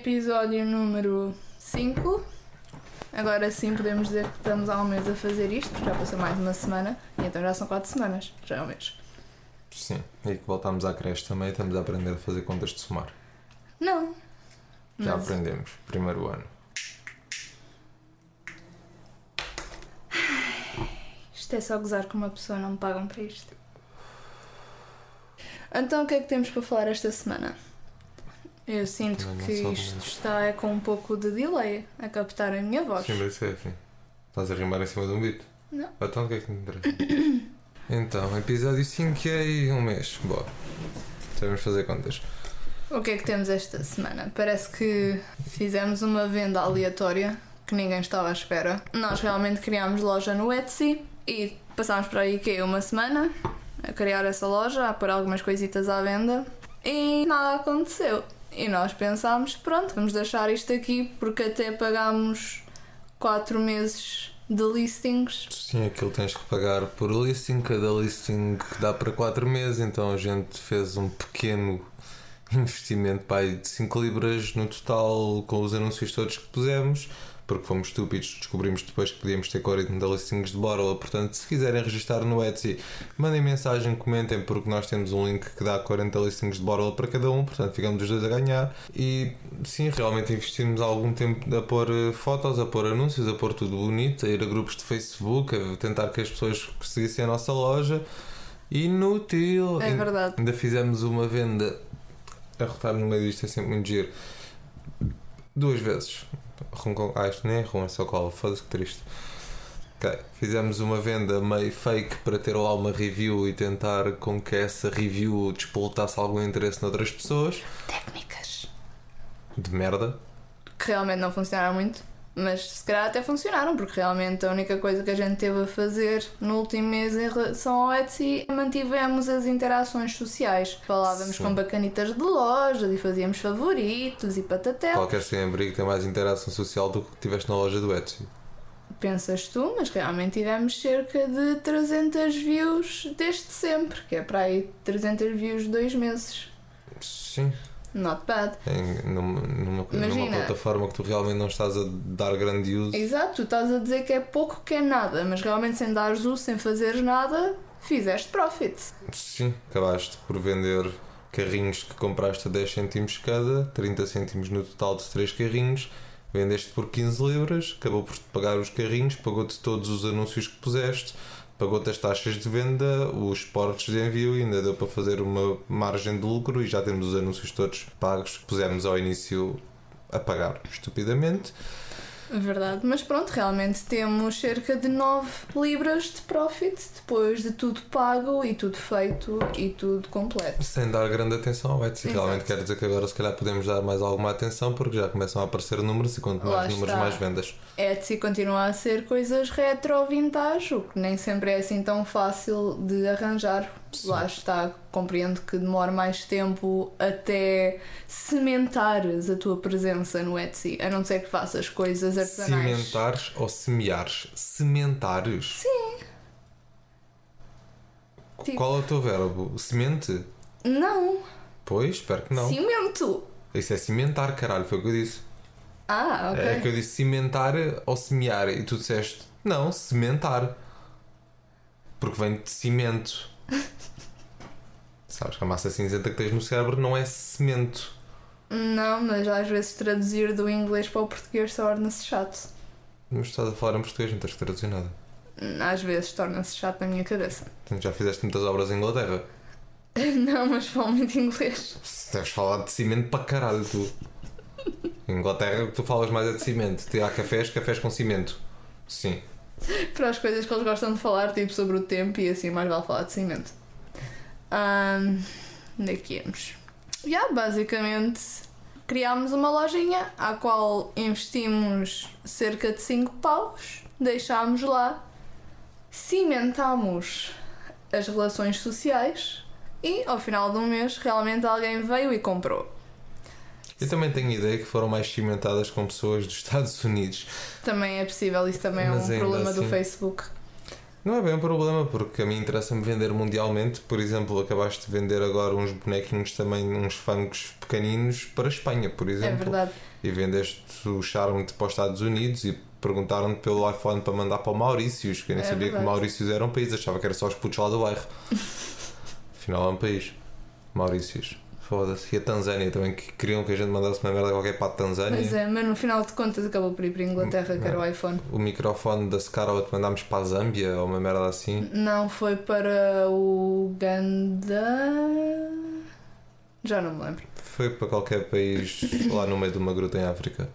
episódio número 5. Agora sim podemos dizer que estamos há um mês a fazer isto, porque já passou mais de uma semana, e então já são 4 semanas, já é um mês. Sim, e que voltámos à creche também, estamos a aprender a fazer contas de somar. Não. Já Mas- aprendemos, primeiro ano. Isto é só gozar com uma pessoa, não me pagam para isto. Então o que é que temos para falar esta semana? Eu sinto Também que isto está é com um pouco de delay a captar a minha voz. Sim, vai ser assim. Estás a rimar em cima de um beat? Não. Então o que é que te interessa? então, episódio 5 e um mês. Bora. Sabemos fazer contas. O que é que temos esta semana? Parece que fizemos uma venda aleatória que ninguém estava à espera. Nós realmente criámos loja no Etsy e passámos para aí que uma semana a criar essa loja, a pôr algumas coisitas à venda e nada aconteceu. E nós pensámos, pronto, vamos deixar isto aqui porque até pagámos 4 meses de listings. Sim, aquilo tens que pagar por listing, cada listing dá para 4 meses, então a gente fez um pequeno investimento pai, de 5 libras no total com os anúncios todos que pusemos, porque fomos estúpidos, descobrimos depois que podíamos ter 40 listings de Borla, portanto se quiserem registrar no Etsy, mandem mensagem, comentem, porque nós temos um link que dá 40 listings de Borla para cada um, portanto ficamos os dois a ganhar e sim, realmente investimos algum tempo a pôr eh, fotos, a pôr anúncios, a pôr tudo bonito, a ir a grupos de Facebook, a tentar que as pessoas seguissem a nossa loja. Inútil! É verdade. Ainda fizemos uma venda a rotar no meio disto é sempre muito giro. Duas vezes. Com- Ah, isto nem é rum, é só cola. Foda-se que triste. Ok. Fizemos uma venda meio fake para ter lá uma review e tentar com que essa review despoltasse algum interesse noutras pessoas. Técnicas. De merda. que realmente não funcionaram muito, mas se calhar até funcionaram, porque realmente a única coisa que a gente teve a fazer no último mês em relação ao Etsy mantivemos as interações sociais. Falávamos Sim. com bacanitas de loja e fazíamos favoritos e patatel. Qualquer sem-abrigo tem mais interação social do que tiveste na loja do Etsy. Pensas tu, mas realmente tivemos cerca de 300 views desde sempre, que é para aí 300 views dois meses. Sim. Not bad. Em, numa, numa, numa plataforma que tu realmente não estás a dar grande uso. Exato, tu estás a dizer que é pouco que é nada, mas realmente sem dares uso, sem fazeres nada, fizeste profit. Sim, acabaste por vender carrinhos que compraste a 10 cêntimos cada, 30 cêntimos no total de 3 carrinhos, vendeste por 15 libras, acabou por te pagar os carrinhos, pagou-te todos os anúncios que puseste, pagou-te as taxas de venda, os portos de envio ainda deu para fazer uma margem de lucro e já temos os anúncios todos pagos que pusemos ao início a pagar estupidamente. Verdade, mas pronto, realmente temos cerca de 9 libras de profit depois de tudo pago e tudo feito e tudo completo. Sem dar grande atenção ao Etsy. Exato. Realmente quer dizer que agora se calhar podemos dar mais alguma atenção porque já começam a aparecer números e quanto mais números, mais vendas. Etsy continua a ser coisas retro vintage, o que nem sempre é assim tão fácil de arranjar. Sim. Lá está, compreendo que demora mais tempo até cimentares a tua presença no Etsy, a não ser que faças coisas artesanais. Cimentares ou semeares? Cementares? Sim. Tipo- Qual é o teu verbo? Semente? Não, Pois, espero que não. cimento. Isso é cimentar, caralho, foi o que eu disse. Ah, ok. É que eu disse cimentar ou semear e tu disseste não, cimentar. Porque vem de cimento. Sabes que a massa cinzenta que tens no cérebro não é cimento. Não, mas às vezes traduzir do inglês para o português torna-se chato. Mas estás a falar em português, não tens que traduzir nada. Às vezes torna-se chato na minha cabeça. Já fizeste muitas obras em Inglaterra. Não, mas falo muito inglês. Deves falar de cimento para caralho, tu. Em Inglaterra, o que tu falas mais é de cimento. Há cafés, cafés com cimento. Sim. Para as coisas que eles gostam de falar, tipo sobre o tempo e assim, mais vale falar de cimento. Ahm, onde é que íamos? Já, basicamente, criámos uma lojinha à qual investimos cerca de 5 paus, deixámos lá, cimentámos as relações sociais e ao final de um mês realmente alguém veio e comprou. Eu também tenho ideia que foram mais cimentadas com pessoas dos Estados Unidos. Também é possível, isso também é Mas um problema do assim- Facebook. Não é bem um problema, porque a mim interessa-me vender mundialmente. Por exemplo, acabaste de vender agora uns bonequinhos também, uns funkos pequeninos para a Espanha, por exemplo. É verdade. E vendeste o Charme para os Estados Unidos e perguntaram-te pelo iPhone para mandar para o Maurícios, que eu nem É sabia verdade. que o Maurícios era um país, achava que era só os putos lá do bairro. Afinal é um país. Maurícios. Foda-se. E a Tanzânia também, que queriam que a gente mandasse uma merda qualquer para a Tanzânia. Pois é, mas no final de contas acabou por ir para a Inglaterra, que era o iPhone. O microfone da Scarlett mandámos para a Zâmbia ou uma merda assim. Não, foi para o Uganda. Já não me lembro. Foi para qualquer país lá no meio de uma gruta em África.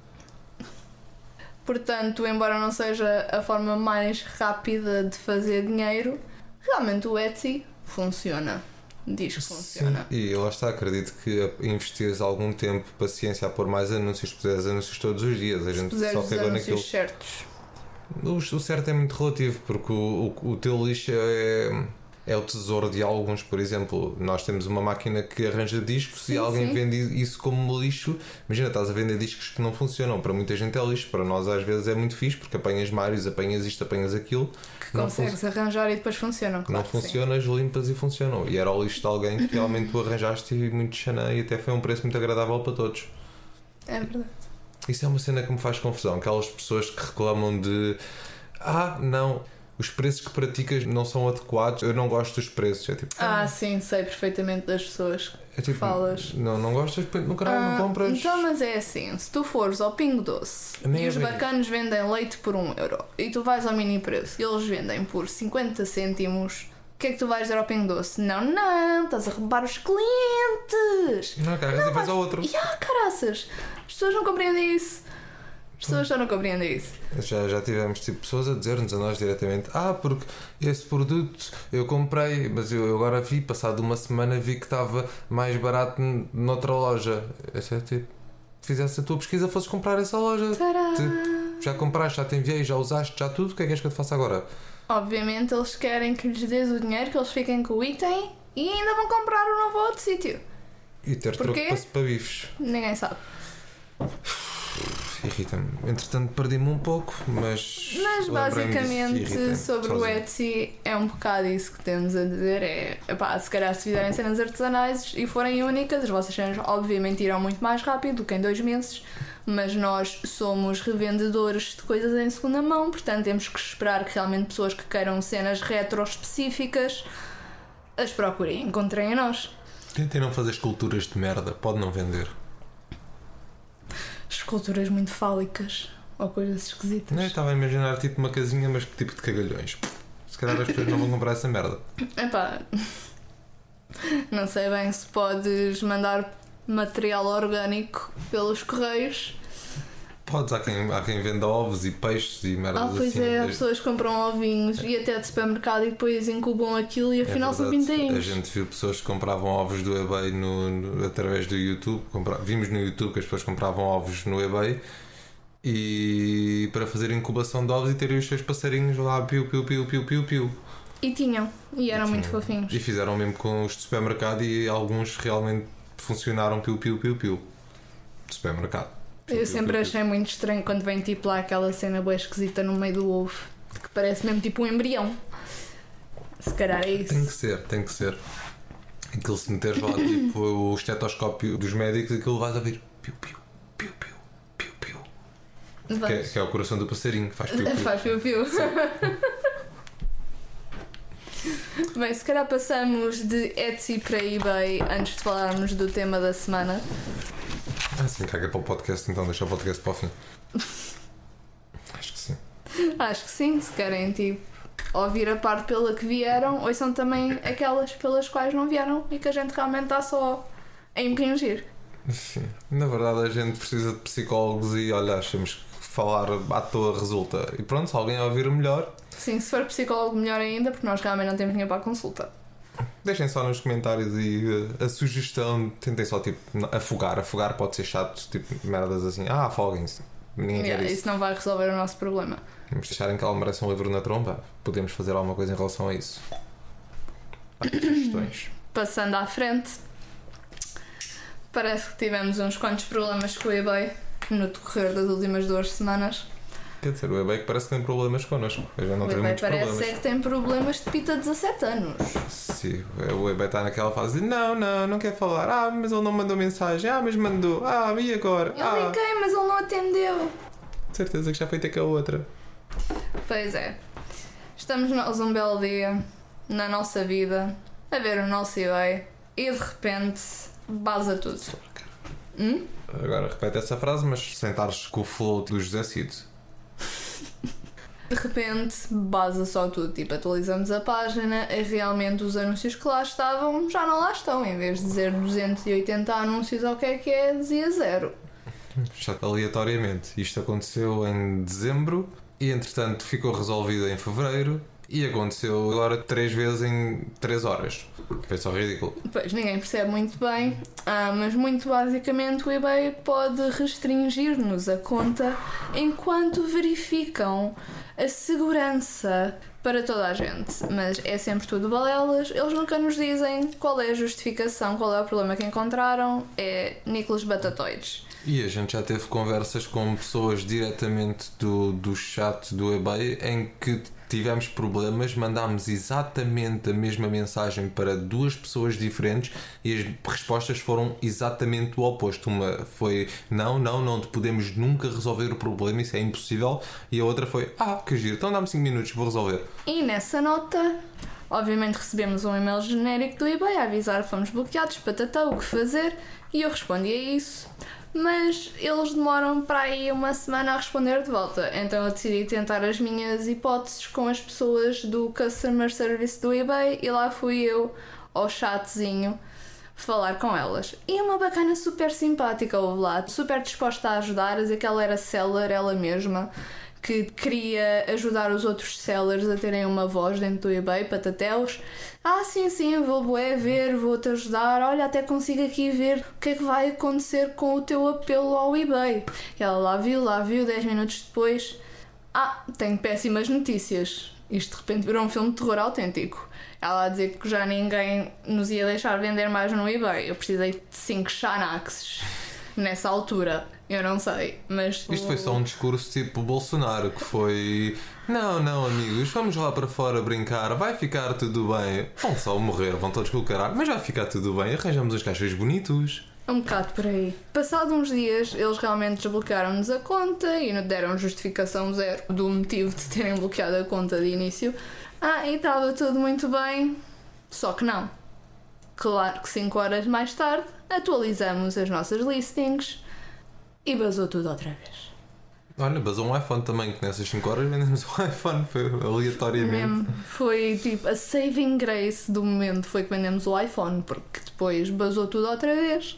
Portanto, embora não seja a forma mais rápida de fazer dinheiro, realmente o Etsy funciona. Diz que funciona. E lá está, acredito que investires algum tempo, paciência a pôr mais anúncios, se puseres anúncios todos os dias, a gente só cagou naquilo. certos. O, o certo é muito relativo, porque o, o, o teu lixo é, é o tesouro de alguns. Por exemplo, nós temos uma máquina que arranja discos Sim, e alguém sim. vende isso como lixo. Imagina, estás a vender discos que não funcionam. Para muita gente é lixo, para nós às vezes é muito fixe, porque apanhas Marios, apanhas isto, apanhas aquilo. Que Não consegues arranjar e depois funcionam. Não Claro sim. funcionas, limpas e funcionam. E era o lixo de alguém que realmente tu arranjaste e muito xanã e até foi um preço muito agradável para todos. É verdade. Isso é uma cena que me faz confusão. Aquelas pessoas que reclamam de ah, não, os preços que praticas não são adequados, eu não gosto dos preços. É tipo, Ah, sim, sei perfeitamente das pessoas é tipo falas. Não, não gostas, no caralho, Ah, não compras. Então, mas é assim: se tu fores ao Pingo Doce e é os bacanos vendem leite por 1 euro e tu vais ao mini preço e eles vendem por 50 cêntimos, o que é que tu vais dizer ao Pingo Doce? Não, não, estás a roubar os clientes! Não, carregas e vais ao outro. E ah, caraças! As pessoas não compreendem isso. As pessoas só não compreendem isso. Já, já tivemos tipo, pessoas a dizer-nos a nós diretamente: Ah, porque esse produto eu comprei, mas eu eu agora vi, passado uma semana, vi que estava mais barato noutra loja. Esse é tipo, fizesse a tua pesquisa, fosses comprar essa loja. Tadá! Já compraste, já te enviei, já usaste, já tudo, o que é que és que eu te faço agora? Obviamente eles querem que lhes dês o dinheiro, que eles fiquem com o item e ainda vão comprar o novo a outro sítio. E ter troco Porquê? para, para bifes. Ninguém sabe. Irrita-me. Entretanto, perdi-me um pouco, mas. Mas basicamente sobre o. Etsy é um bocado isso que temos a dizer. É epá, se calhar se fizerem cenas artesanais e forem únicas, as vossas cenas obviamente irão muito mais rápido do que em dois meses. Mas nós somos revendedores de coisas em segunda mão, portanto temos que esperar que realmente pessoas que queiram cenas retro específicas as procurem e encontrem a nós. Tentem não fazer esculturas de merda, pode não vender. Esculturas muito fálicas ou coisas esquisitas. Não, eu estava a imaginar tipo uma casinha, mas que tipo de cagalhões. Se calhar as pessoas não vão comprar essa merda. Epá, não sei bem se podes mandar material orgânico pelos correios. Podes, há quem, há quem venda ovos e peixes e merdas Ah, pois assim. é, as pessoas compram ovinhos e até de supermercado e depois incubam aquilo e É afinal são verdade. A pintainhos. gente viu pessoas que compravam ovos do eBay no, no- através do YouTube. Compra- vimos no YouTube que as pessoas compravam ovos no eBay e para fazer incubação de ovos e terem os seus passarinhos lá piu, piu, piu, piu, piu, piu. E tinham, e eram E muito tinham. fofinhos. E fizeram mesmo com os de supermercado e alguns realmente funcionaram piu, piu, piu, piu. De supermercado. Piu, Eu piu, sempre piu, achei muito estranho quando vem tipo lá aquela cena boa esquisita no meio do ovo, que parece mesmo tipo um embrião. Se calhar é piu. Tem que isso. ser, tem que ser. Aquilo se meteres lá tipo o estetoscópio dos médicos, aquilo vais a vir piu, piu, piu, piu, piu, piu. Que é, que é o coração do passarinho que faz piu, piu. Faz piu-piu. Bem, se calhar passamos de Etsy para eBay antes de falarmos do tema da semana. Ah, sim, caga para o podcast, então deixa o podcast para o fim. Acho que sim. Acho que sim, se querem tipo, ouvir a parte pela que vieram, ouçam também aquelas pelas quais não vieram e que a gente realmente está só a impingir. Sim. Na verdade, a gente precisa de psicólogos e olha, achamos que falar à toa resulta. E pronto, se alguém ouvir melhor, Sim, se for psicólogo, melhor ainda, porque nós realmente não temos dinheiro para a consulta. Deixem só nos comentários e uh, a sugestão. Tentem só tipo afogar. Afogar pode ser chato, tipo merdas assim. Ah, afoguem-se. Ninguém Yeah, quer isso. isso não vai resolver o nosso problema. Vamos deixarem que ela merece um livro na tromba. Podemos fazer alguma coisa em relação a isso. Há sugestões. Passando à frente, parece que tivemos uns quantos problemas com o eBay no decorrer das últimas duas semanas. Quer dizer, o eBay que parece que tem problemas connosco. Eu já não O tenho muitos parece problemas. é que tem problemas de pita de 17 anos. Sim, o eBay está naquela fase de não, não, não quer falar. Ah, mas ele não mandou mensagem. Ah, mas mandou. Ah, e agora? Eu Ah, liguei, mas ele não atendeu. de certeza que já foi ter com a outra. Pois é. Estamos nós um belo dia na nossa vida a ver o nosso eBay e de repente baza tudo. Hum? Agora repete essa frase, mas sem estares com o flow do José Cid. De repente baza só tudo. Tipo, atualizamos a página e realmente os anúncios que lá estavam já não lá estão. Em vez de dizer 280 anúncios ou o que é que é, dizia zero. Já aleatoriamente. Isto aconteceu em dezembro e entretanto ficou resolvido em fevereiro e aconteceu agora três vezes em três horas. Foi só ridículo. Pois ninguém percebe muito bem, ah, mas muito basicamente o eBay pode restringir-nos a conta enquanto verificam a segurança para toda a gente. Mas é sempre tudo balelas, eles nunca nos dizem qual é a justificação, qual é o problema que encontraram. É Nicolas Batatoides. E a gente já teve conversas com pessoas diretamente do, do chat do eBay em que tivemos problemas, mandámos exatamente a mesma mensagem para duas pessoas diferentes e as respostas foram exatamente o oposto. Uma foi não, não, não podemos nunca resolver o problema, isso é impossível. E a outra foi ah, que giro, então dá-me 5 minutos, vou resolver. E nessa nota, obviamente recebemos um e-mail genérico do eBay a avisar fomos bloqueados, patatá, o que fazer, e eu respondi a isso. Mas eles demoram para aí uma semana a responder de volta. Então eu decidi tentar as minhas hipóteses com as pessoas do Customer Service do eBay e lá fui eu ao chatzinho falar com elas. E uma bacana super simpática houve lá, super disposta a ajudar, a dizer que ela era seller ela mesma, que queria ajudar os outros sellers a terem uma voz dentro do eBay, patateus. Ah, sim, sim, vou bué ver, vou-te ajudar, olha, até consigo aqui ver o que é que vai acontecer com o teu apelo ao eBay. E ela lá viu, lá viu, 10 minutos depois. Ah, tenho péssimas notícias. Isto de repente virou um filme de terror autêntico. Ela a dizer que já ninguém nos ia deixar vender mais no eBay. Eu precisei de 5 Xanaxes nessa altura. Eu não sei, mas. Isto foi só um discurso tipo Bolsonaro que foi não, não, amigos, vamos lá para fora brincar, vai ficar tudo bem. Vão só morrer, vão todos com o caralho, mas vai ficar tudo bem, arranjamos os caixas bonitos. Um bocado por aí. Passado uns dias, eles realmente desbloquearam-nos a conta e nos deram justificação zero do motivo de terem bloqueado a conta de início. Ah, e estava tudo muito bem, só que não. Claro que 5 horas mais tarde, atualizamos as nossas listings e basou tudo outra vez. Olha, basou um iPhone também, que nessas 5 horas vendemos um iPhone, foi aleatoriamente. Mesmo. Foi tipo a saving grace do momento foi que vendemos o iPhone, porque depois basou tudo outra vez.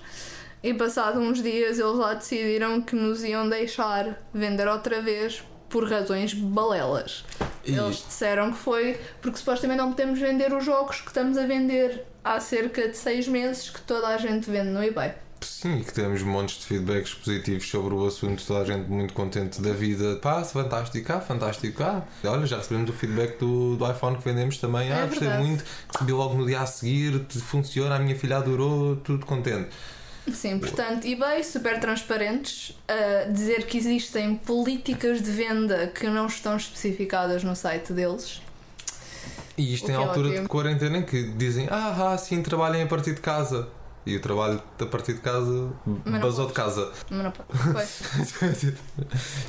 E passado uns dias eles lá decidiram que nos iam deixar vender outra vez por razões balelas. E- Eles disseram que foi porque supostamente não podemos vender os jogos que estamos a vender há cerca de seis meses que toda a gente vende no eBay. Sim, que temos montes de feedbacks positivos sobre o assunto, toda a gente muito contente da vida. Pá, fantástico, ah, fantástico, ah. Olha, já recebemos o feedback do, do iPhone que vendemos também. Ah, É gostei muito, recebi logo no dia a seguir, funciona, a minha filha adorou, tudo contente. Sim, portanto, eBay super transparentes a dizer que existem políticas de venda que não estão especificadas no site deles. E isto em é altura ótimo. de quarentena em que dizem, ah, ah, sim, trabalhem a partir de casa. E o trabalho a partir de casa basou de casa. Mas não pode.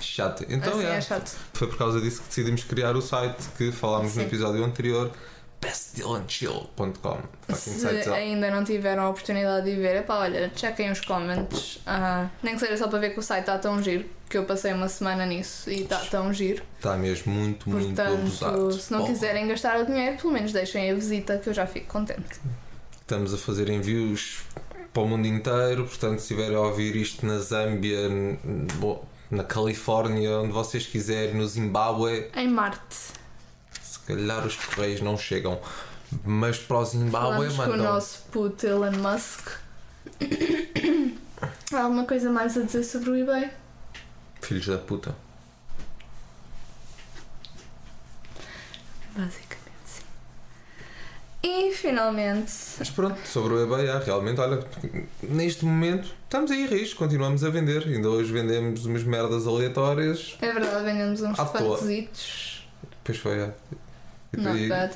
Chato. Então, assim yeah, é chato. foi por causa disso que decidimos criar o site que falámos no Sim. episódio anterior, site Se ainda não tiveram a oportunidade de ver, epá, olha, chequem os comments. Ah, nem que seja só para ver que o site está tão giro, que eu passei uma semana nisso e está tão giro. Está mesmo muito, muito Portanto, abusado. se não Bom, quiserem gastar o dinheiro, pelo menos deixem a visita que eu já fico contente. Estamos a fazer envios para o mundo inteiro, portanto, se estiverem a ouvir isto na Zâmbia, na Califórnia, onde vocês quiserem, no Zimbábue, Em Marte, calhar os correios não chegam. Mas para o Zimbábue falamos com o mandam. nosso puto Elon Musk. Há alguma coisa mais a dizer sobre o eBay? Filhos da puta. Basicamente, sim. E finalmente. Mas pronto, sobre o eBay, é, realmente, olha, neste momento estamos aí risco, continuamos a vender. Ainda hoje vendemos umas merdas aleatórias. É verdade, vendemos uns facositos. Depois foi, é. Not bad.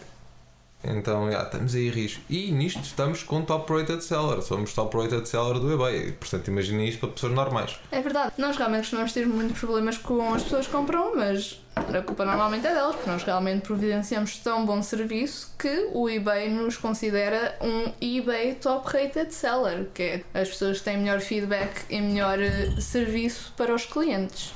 Então, estamos aí risco. E nisto estamos com top rated seller. Somos top rated seller do eBay. Portanto, imaginem isto para pessoas normais. É verdade. Nós realmente costumamos ter muitos problemas com as pessoas que compram, mas a culpa normalmente é delas, porque nós realmente providenciamos tão bom serviço que o eBay nos considera um eBay top rated seller, que é as pessoas que têm melhor feedback e melhor eh, serviço para os clientes.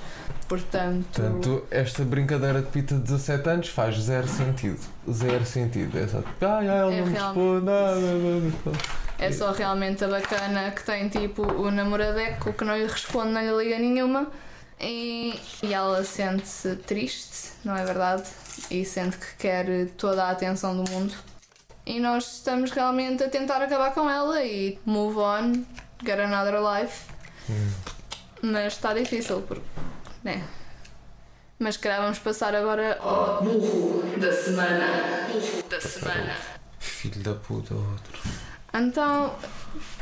Portanto, Portanto, esta brincadeira de pita de 17 anos faz zero sentido. Zero sentido. É só tipo, ah, ele É não responde nada. nada, nada." é só realmente a bacana que tem tipo o namoradeco que não lhe responde, não lhe liga nenhuma. E, e ela sente-se triste, não é verdade? E sente que quer toda a atenção do mundo. E nós estamos realmente a tentar acabar com ela e move on, get another life. Mas está difícil, porque. Né? Mas se calhar vamos passar agora ao burro da semana. Burro da semana. Filho da puta, outro. Então,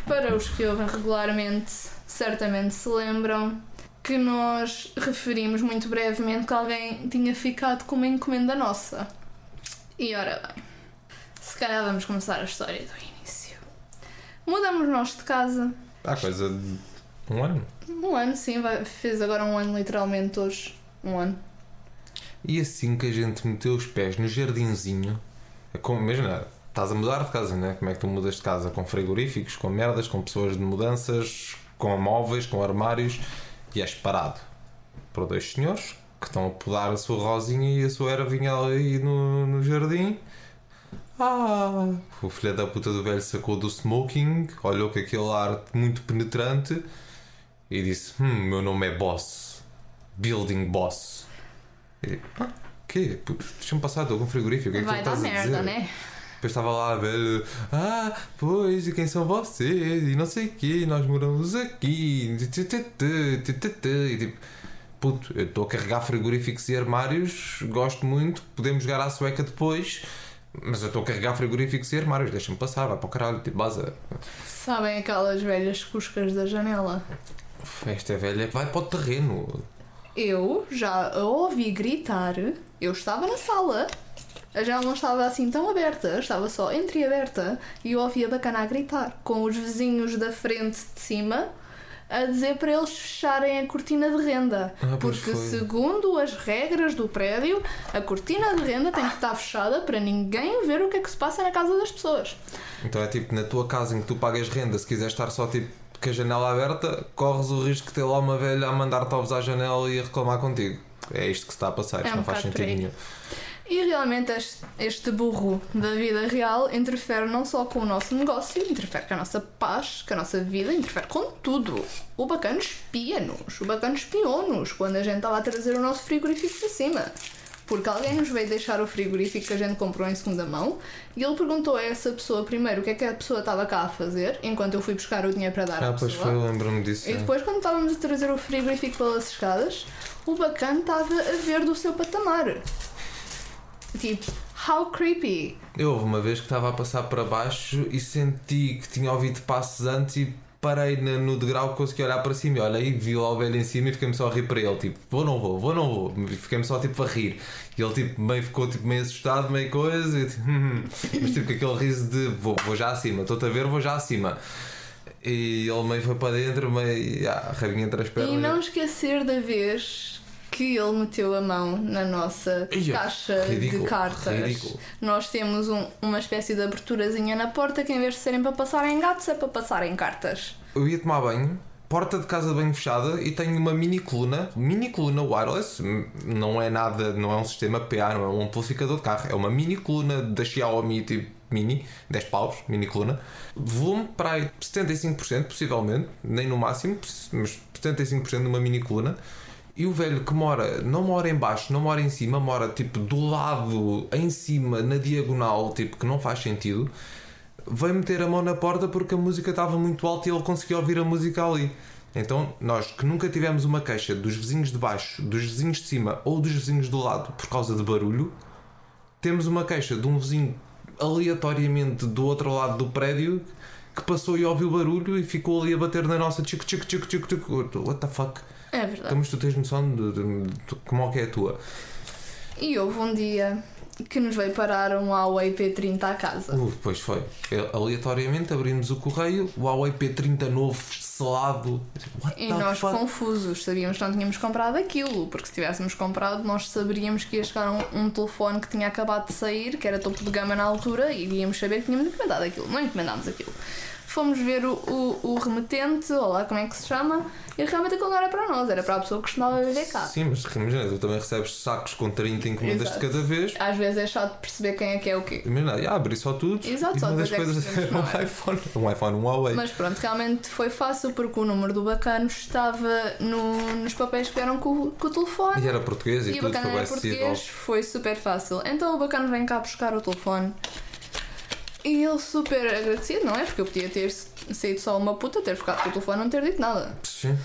para os que ouvem regularmente, certamente se lembram que nós referimos muito brevemente que alguém tinha ficado com uma encomenda nossa. E ora bem, se calhar vamos começar a história do início. Mudamos nós de casa. Há coisa de um ano. Um ano, sim, fez agora um ano literalmente hoje. Um ano. E assim que a gente meteu os pés no jardinzinho, é como, imagina, estás a mudar de casa, né? Como é que tu mudas de casa? Com frigoríficos, com merdas, com pessoas de mudanças, com móveis, com armários, e és parado por dois senhores que estão a podar a sua rosinha e a sua ervinha ali no, no jardim. Ah! O filho da puta do velho sacou do smoking, olhou com aquele ar muito penetrante e disse: Hum, meu nome é Boss. Building Boss. E, ah, quê? Deixa-me passar, estou com um frigorífico. O que é que Vai tu dar estás a merda, dizer? né? Depois estava lá, velho. Ah, pois, e quem são vocês? E não sei o quê, nós moramos aqui. E tipo, puto, eu estou a carregar frigoríficos e armários, gosto muito, podemos jogar à sueca depois. Mas eu estou a carregar frigoríficos e armários, deixa-me passar, vai para o caralho, tipo, baza. Sabem aquelas velhas cuscas da janela? Esta é velha que vai para o terreno. Eu já a ouvi gritar. Eu estava na sala. A janela não estava assim tão aberta, estava só entreaberta. E eu ouvi a bacana a gritar, com os vizinhos da frente de cima a dizer para eles fecharem a cortina de renda. Ah, porque, segundo as regras do prédio, a cortina de renda tem que estar fechada para ninguém ver o que é que se passa na casa das pessoas. Então é tipo, na tua casa em que tu pagas renda, se quiseres estar só tipo com a janela aberta, corres o risco de ter lá uma velha a mandar-te ovos à janela e a reclamar contigo. É isto que se está a passar, isto É um não faz sentido nenhum. E realmente este, este burro da vida real interfere não só com o nosso negócio, interfere com a nossa paz, com a nossa vida, interfere com tudo. O bacana espia-nos, o bacana espiou-nos quando a gente estava a trazer o nosso frigorífico para cima. Porque alguém nos veio deixar o frigorífico que a gente comprou em segunda mão e ele perguntou a essa pessoa primeiro o que é que a pessoa estava cá a fazer, enquanto eu fui buscar o dinheiro para dar à Ah, pois pessoa. foi, lembro-me disso. E é. depois, quando estávamos a trazer o frigorífico pelas escadas, o bacana estava a ver do seu patamar. Tipo, how creepy. Eu houve uma vez que estava a passar para baixo e senti que tinha ouvido passos antes e parei no degrau, consegui olhar para cima e olhei, vi lá o velho em cima e fiquei-me só a rir para ele, tipo, vou não vou, vou não vou, E fiquei-me só tipo a rir. E ele tipo, meio ficou tipo, meio assustado, meio coisa, e tipo, "Hum." mas tipo com aquele riso de vou, vou já acima, estou-te a ver, vou já acima. E ele meio foi para dentro, meio, ah, rabinha entre as pernas. E não esquecer da vez que ele meteu a mão na nossa Ia, caixa ridículo, de cartas. ridículo. Nós temos um- uma espécie de aberturazinha na porta que em vez de serem para passar em gatos é para passar em cartas. Eu ia tomar banho, porta de casa de banho fechada e tenho uma mini coluna, mini coluna wireless, não é nada, não é um sistema PA, não é um amplificador de carro, é uma mini coluna da Xiaomi tipo mini, 10 paus, mini coluna. Volume para aí 75%, possivelmente, nem no máximo, mas 75% numa mini coluna. E o velho que mora, não mora em baixo, não mora em cima, mora tipo do lado, em cima, na diagonal, tipo que não faz sentido veio meter a mão na porta porque a música estava muito alta e ele conseguia ouvir a música ali. Então, nós que nunca tivemos uma queixa dos vizinhos de baixo, dos vizinhos de cima ou dos vizinhos do lado por causa de barulho, temos uma queixa de um vizinho aleatoriamente do outro lado do prédio que passou e ouviu barulho e ficou ali a bater na nossa tchico, tchico, tchico, tchico, tchico. What the fuck? É verdade. Então, mas tu tens noção de, de- de como é que é a tua? E houve um dia que nos veio parar um Huawei P30 à casa. Uh, pois foi. É, Aleatoriamente abrimos o correio, o Huawei P30 novo, selado. What E nós fuck? confusos, sabíamos que não tínhamos comprado aquilo, porque se tivéssemos comprado, nós saberíamos que ia chegar um, um telefone que tinha acabado de sair, que era topo de gama na altura, e iríamos saber que tínhamos encomendado aquilo. Não encomendámos aquilo. Fomos ver o, o, o remetente, ou lá como é que se chama, e realmente aquilo não era para nós, era para a pessoa que costumava viver cá. Sim, mas imagina, tu também recebes sacos com 30 encomendas de cada vez. Às vezes é chato perceber quem é que é o quê. Imagina, ah, abri só tudo. Exato, e só uma das é coisas percebemos era um era. iPhone. Um iPhone, um Huawei. Mas pronto, realmente foi fácil porque o número do bacano estava no- nos papéis que vieram com, o- com o telefone. E era português e, E o tudo, foi bem era português, acessível. foi super fácil. Então o bacana vem cá buscar o telefone. E ele super agradecido, não é? Porque eu podia ter saído só uma puta, ter ficado com o telefone e não ter dito nada. Sim.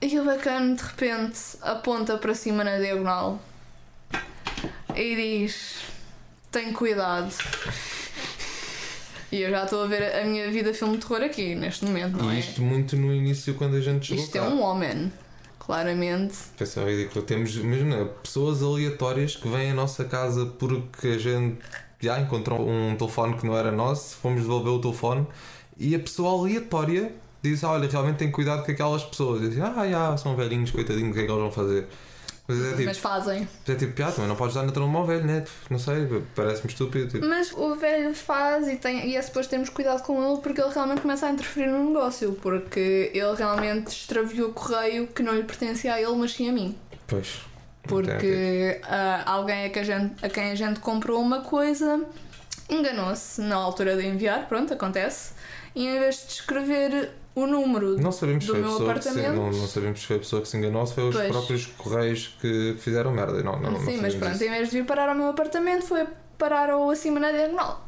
E o bacana de repente aponta para cima na diagonal e diz: Tem cuidado. E eu já estou a ver a minha vida filme de terror aqui, neste momento, não E é? isto muito no início quando a gente chegou Isto é um homem, claramente. Isso é ridículo. Temos, imagina, pessoas aleatórias que vêm à nossa casa porque a gente já encontrou um telefone que não era nosso, fomos devolver o telefone e a pessoa aleatória diz: Olha, realmente tem cuidado com aquelas pessoas. E diz: Ah, já, são velhinhos, coitadinhos, o que é que eles vão fazer? Mas é tipo, Mas fazem. é tipo piada, também não podes dar na telemóvel, né? Não sei, parece-me estúpido. Tipo. Mas o velho faz e, tem, e é suposto termos cuidado com ele porque ele realmente começa a interferir no negócio. Porque ele realmente extraviou o correio que não lhe pertencia a ele, mas sim a mim. Pois. Porque ah, alguém a, que a, gente, a quem a gente comprou uma coisa enganou-se na altura de enviar, pronto, acontece. E em vez de escrever o número Não sabemos do meu que se, apartamento. não, não sabemos se foi a pessoa que se enganou ou se foi os Pois. próprios correios que fizeram merda. Não, não, não Sim, mas sabemos pronto, isso. em vez de vir parar ao meu apartamento, foi parar ao acima na diagonal.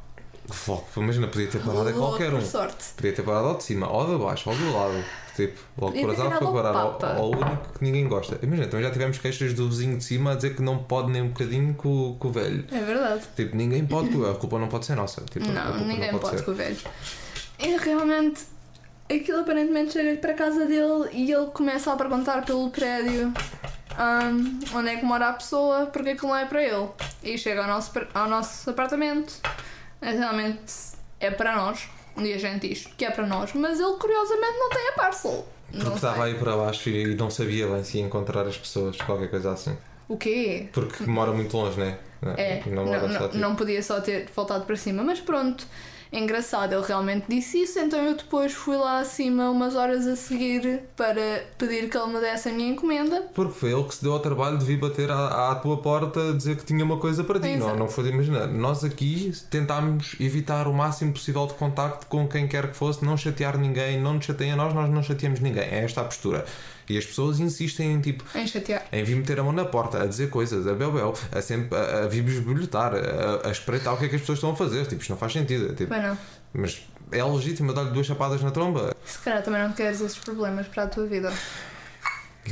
Fogo, imagina, podia ter parado a qualquer um. sorte. Podia ter parado ao de cima, ou de baixo, ou do lado. Tipo, logo Podia azar foi parado ao ao, único que ninguém gosta. Imagina, também já tivemos queixas do vizinho de cima a dizer que não pode nem um bocadinho com, com o velho. É verdade. Tipo, ninguém pode, a culpa não pode ser nossa. Tipo, Não, ninguém pode, ser. com o velho. E realmente, aquilo aparentemente chega-lhe para a casa dele e ele começa a perguntar pelo prédio ahm, onde é que mora a pessoa, porque aquilo não é para ele. E chega ao nosso, ao nosso apartamento, realmente é para nós. Um dia a gente diz que é para nós, mas ele curiosamente não tem a parcel. Porque Não estava sei. aí para baixo e não sabia bem se ia encontrar as pessoas, qualquer coisa assim. O quê? Porque mora muito longe, né? É, Não, não, não podia só ter voltado para cima, mas pronto, engraçado, ele realmente disse isso, então eu depois fui lá acima umas horas a seguir para pedir que ele me desse a minha encomenda. Porque foi ele que se deu ao trabalho de vir bater à, à tua porta dizer que tinha uma coisa para ti. Não, Exato. não foi de imaginar. Nós aqui tentámos evitar o máximo possível de contacto com quem quer que fosse, não chatear ninguém, não nos chateiem a nós, nós não chateamos ninguém. É esta a postura. E as pessoas insistem em tipo. Em chatear. Em vir meter a mão na porta, a dizer coisas, a bel-bel, a sempre a, a vir bisbilhotar, a, a espreitar o que é que as pessoas estão a fazer. Tipo, isto não faz sentido. Tipo, Bem, não. mas é legítimo dar-lhe duas chapadas na tromba. Se calhar também não queres esses problemas para a tua vida.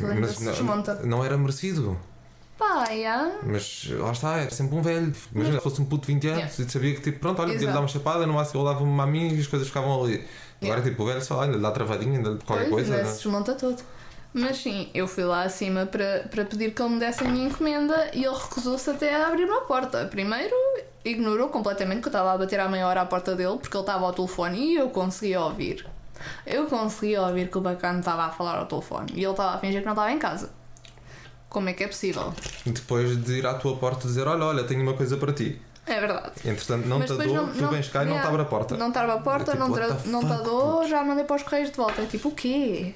Mas não, desmonta. não era merecido. Pá, já. Mas lá está, é sempre um velho. Imagina, se fosse um puto de 20 anos Yeah. e sabia que, tipo, pronto, olha, podia lhe Exato. dar uma chapada, no máximo ele dava-me a mim e as coisas ficavam ali. Agora, tipo, o velho só ainda lhe dá travadinha, ainda qualquer Pois, coisa. né? se desmonta todo. Mas sim, eu fui lá acima para, para pedir que ele me desse a minha encomenda e ele recusou-se até a abrir uma porta. Primeiro, ignorou completamente que eu estava a bater à meia hora à porta dele porque ele estava ao telefone e eu conseguia ouvir. Eu conseguia ouvir que o bacana estava a falar ao telefone e ele estava a fingir que não estava em casa. Como é que é possível? Depois de ir à tua porta dizer: Olha, olha, tenho uma coisa para ti. É verdade. Entretanto, não Mas te dou, tu vens cá e não te abre a porta. Não te abre a porta, É tipo, não, te, não te dou, já mandei para os correios de volta. É tipo, o quê?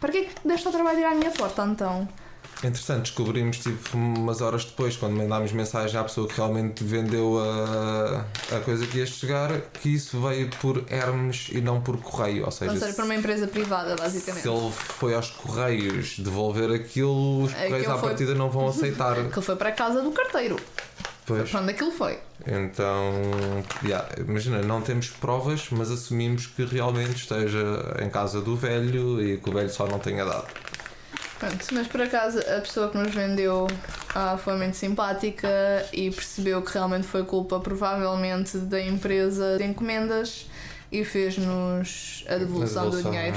Para que é que deste ao trabalho de ir à minha porta então? Entretanto, descobrimos, tipo, umas horas depois, quando mandámos mensagem à pessoa que realmente vendeu a, a coisa que ia chegar, que isso veio por Hermes e não por correio. Ou seja, Ou seja, para uma empresa privada, basicamente. se ele foi aos correios devolver aquilo, os correios Aquilo à foi- partida não vão aceitar. Que ele foi para a casa do carteiro. Pois. Para onde aquilo foi? Então, yeah, imagina, não temos provas, mas assumimos que realmente esteja em casa do velho e que o velho só não tenha dado. Pronto, mas por acaso a pessoa que nos vendeu ah, foi muito simpática e percebeu que realmente foi culpa, provavelmente, da empresa de encomendas e fez-nos a devolução do dinheiro.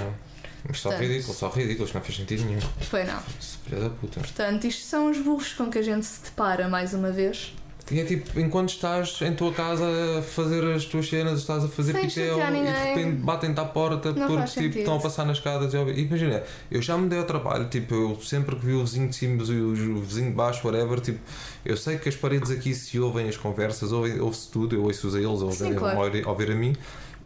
Mas só Portanto- ridículo, só ridículo, isto não fez sentido nenhum. Foi não. Filha da puta. Portanto, isto são os burros com que a gente se depara mais uma vez. E é tipo, enquanto estás em tua casa a fazer as tuas cenas, estás a fazer Sem pitel e de repente batem-te à porta Não porque tipo, estão a passar nas escadas. E imagina, eu já me dei ao trabalho, tipo, eu sempre que vi o vizinho de cima e o vizinho de baixo, whatever, tipo, eu sei que as paredes aqui se ouvem as conversas, ouve-se tudo, eu ouço a eles, ou Sim, devem claro. ouvir a mim.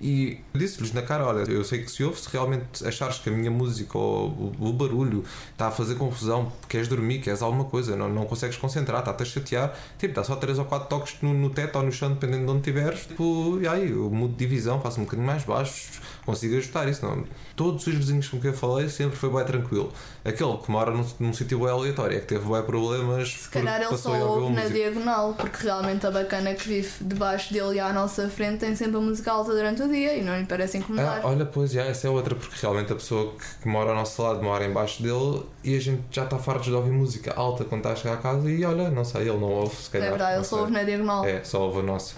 E disse-lhes na cara: Olha, eu sei que se ouve, se realmente achares que a minha música ou o, barulho está a fazer confusão, queres dormir, queres alguma coisa, não, não consegues concentrar, está-te a chatear, tipo, dá só 3 ou 4 toques no, no teto ou no chão, dependendo de onde estiveres, tipo, e aí eu mudo de divisão, faço um bocadinho mais baixo, consigo ajustar isso. Não. Todos os vizinhos com quem eu falei sempre foi bem tranquilo. Aquele que mora num, num sítio bem aleatório é que teve bem problemas. Se calhar ele só ouve na diagonal, porque realmente a bacana que vive debaixo dele e à nossa frente tem sempre a música alta durante o dia e não lhe parece incomodar. Ah, olha, pois, já, essa é outra, porque realmente a pessoa que, que mora ao nosso lado mora embaixo dele e a gente já está farto de ouvir música alta quando está a chegar a casa e olha, não sei, ele não ouve, se é calhar. verdade, não ele só ouve na diagonal. É, só ouve a nossa.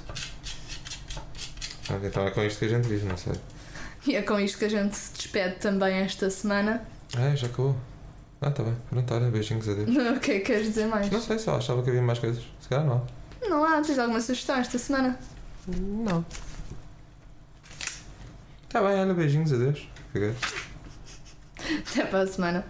Então é com isto que a gente vive, não sei. E é com isto que a gente se despede também esta semana. Ah, já acabou. Ah, tá bem. Pronto, olha, beijinhos a Deus. O que é que queres dizer mais? Não sei, só achava que havia mais coisas. Se calhar não. Não há, tens alguma sugestão esta semana? Não. Tá bem, olha, beijinhos a Deus. Fiquei. Até para a semana.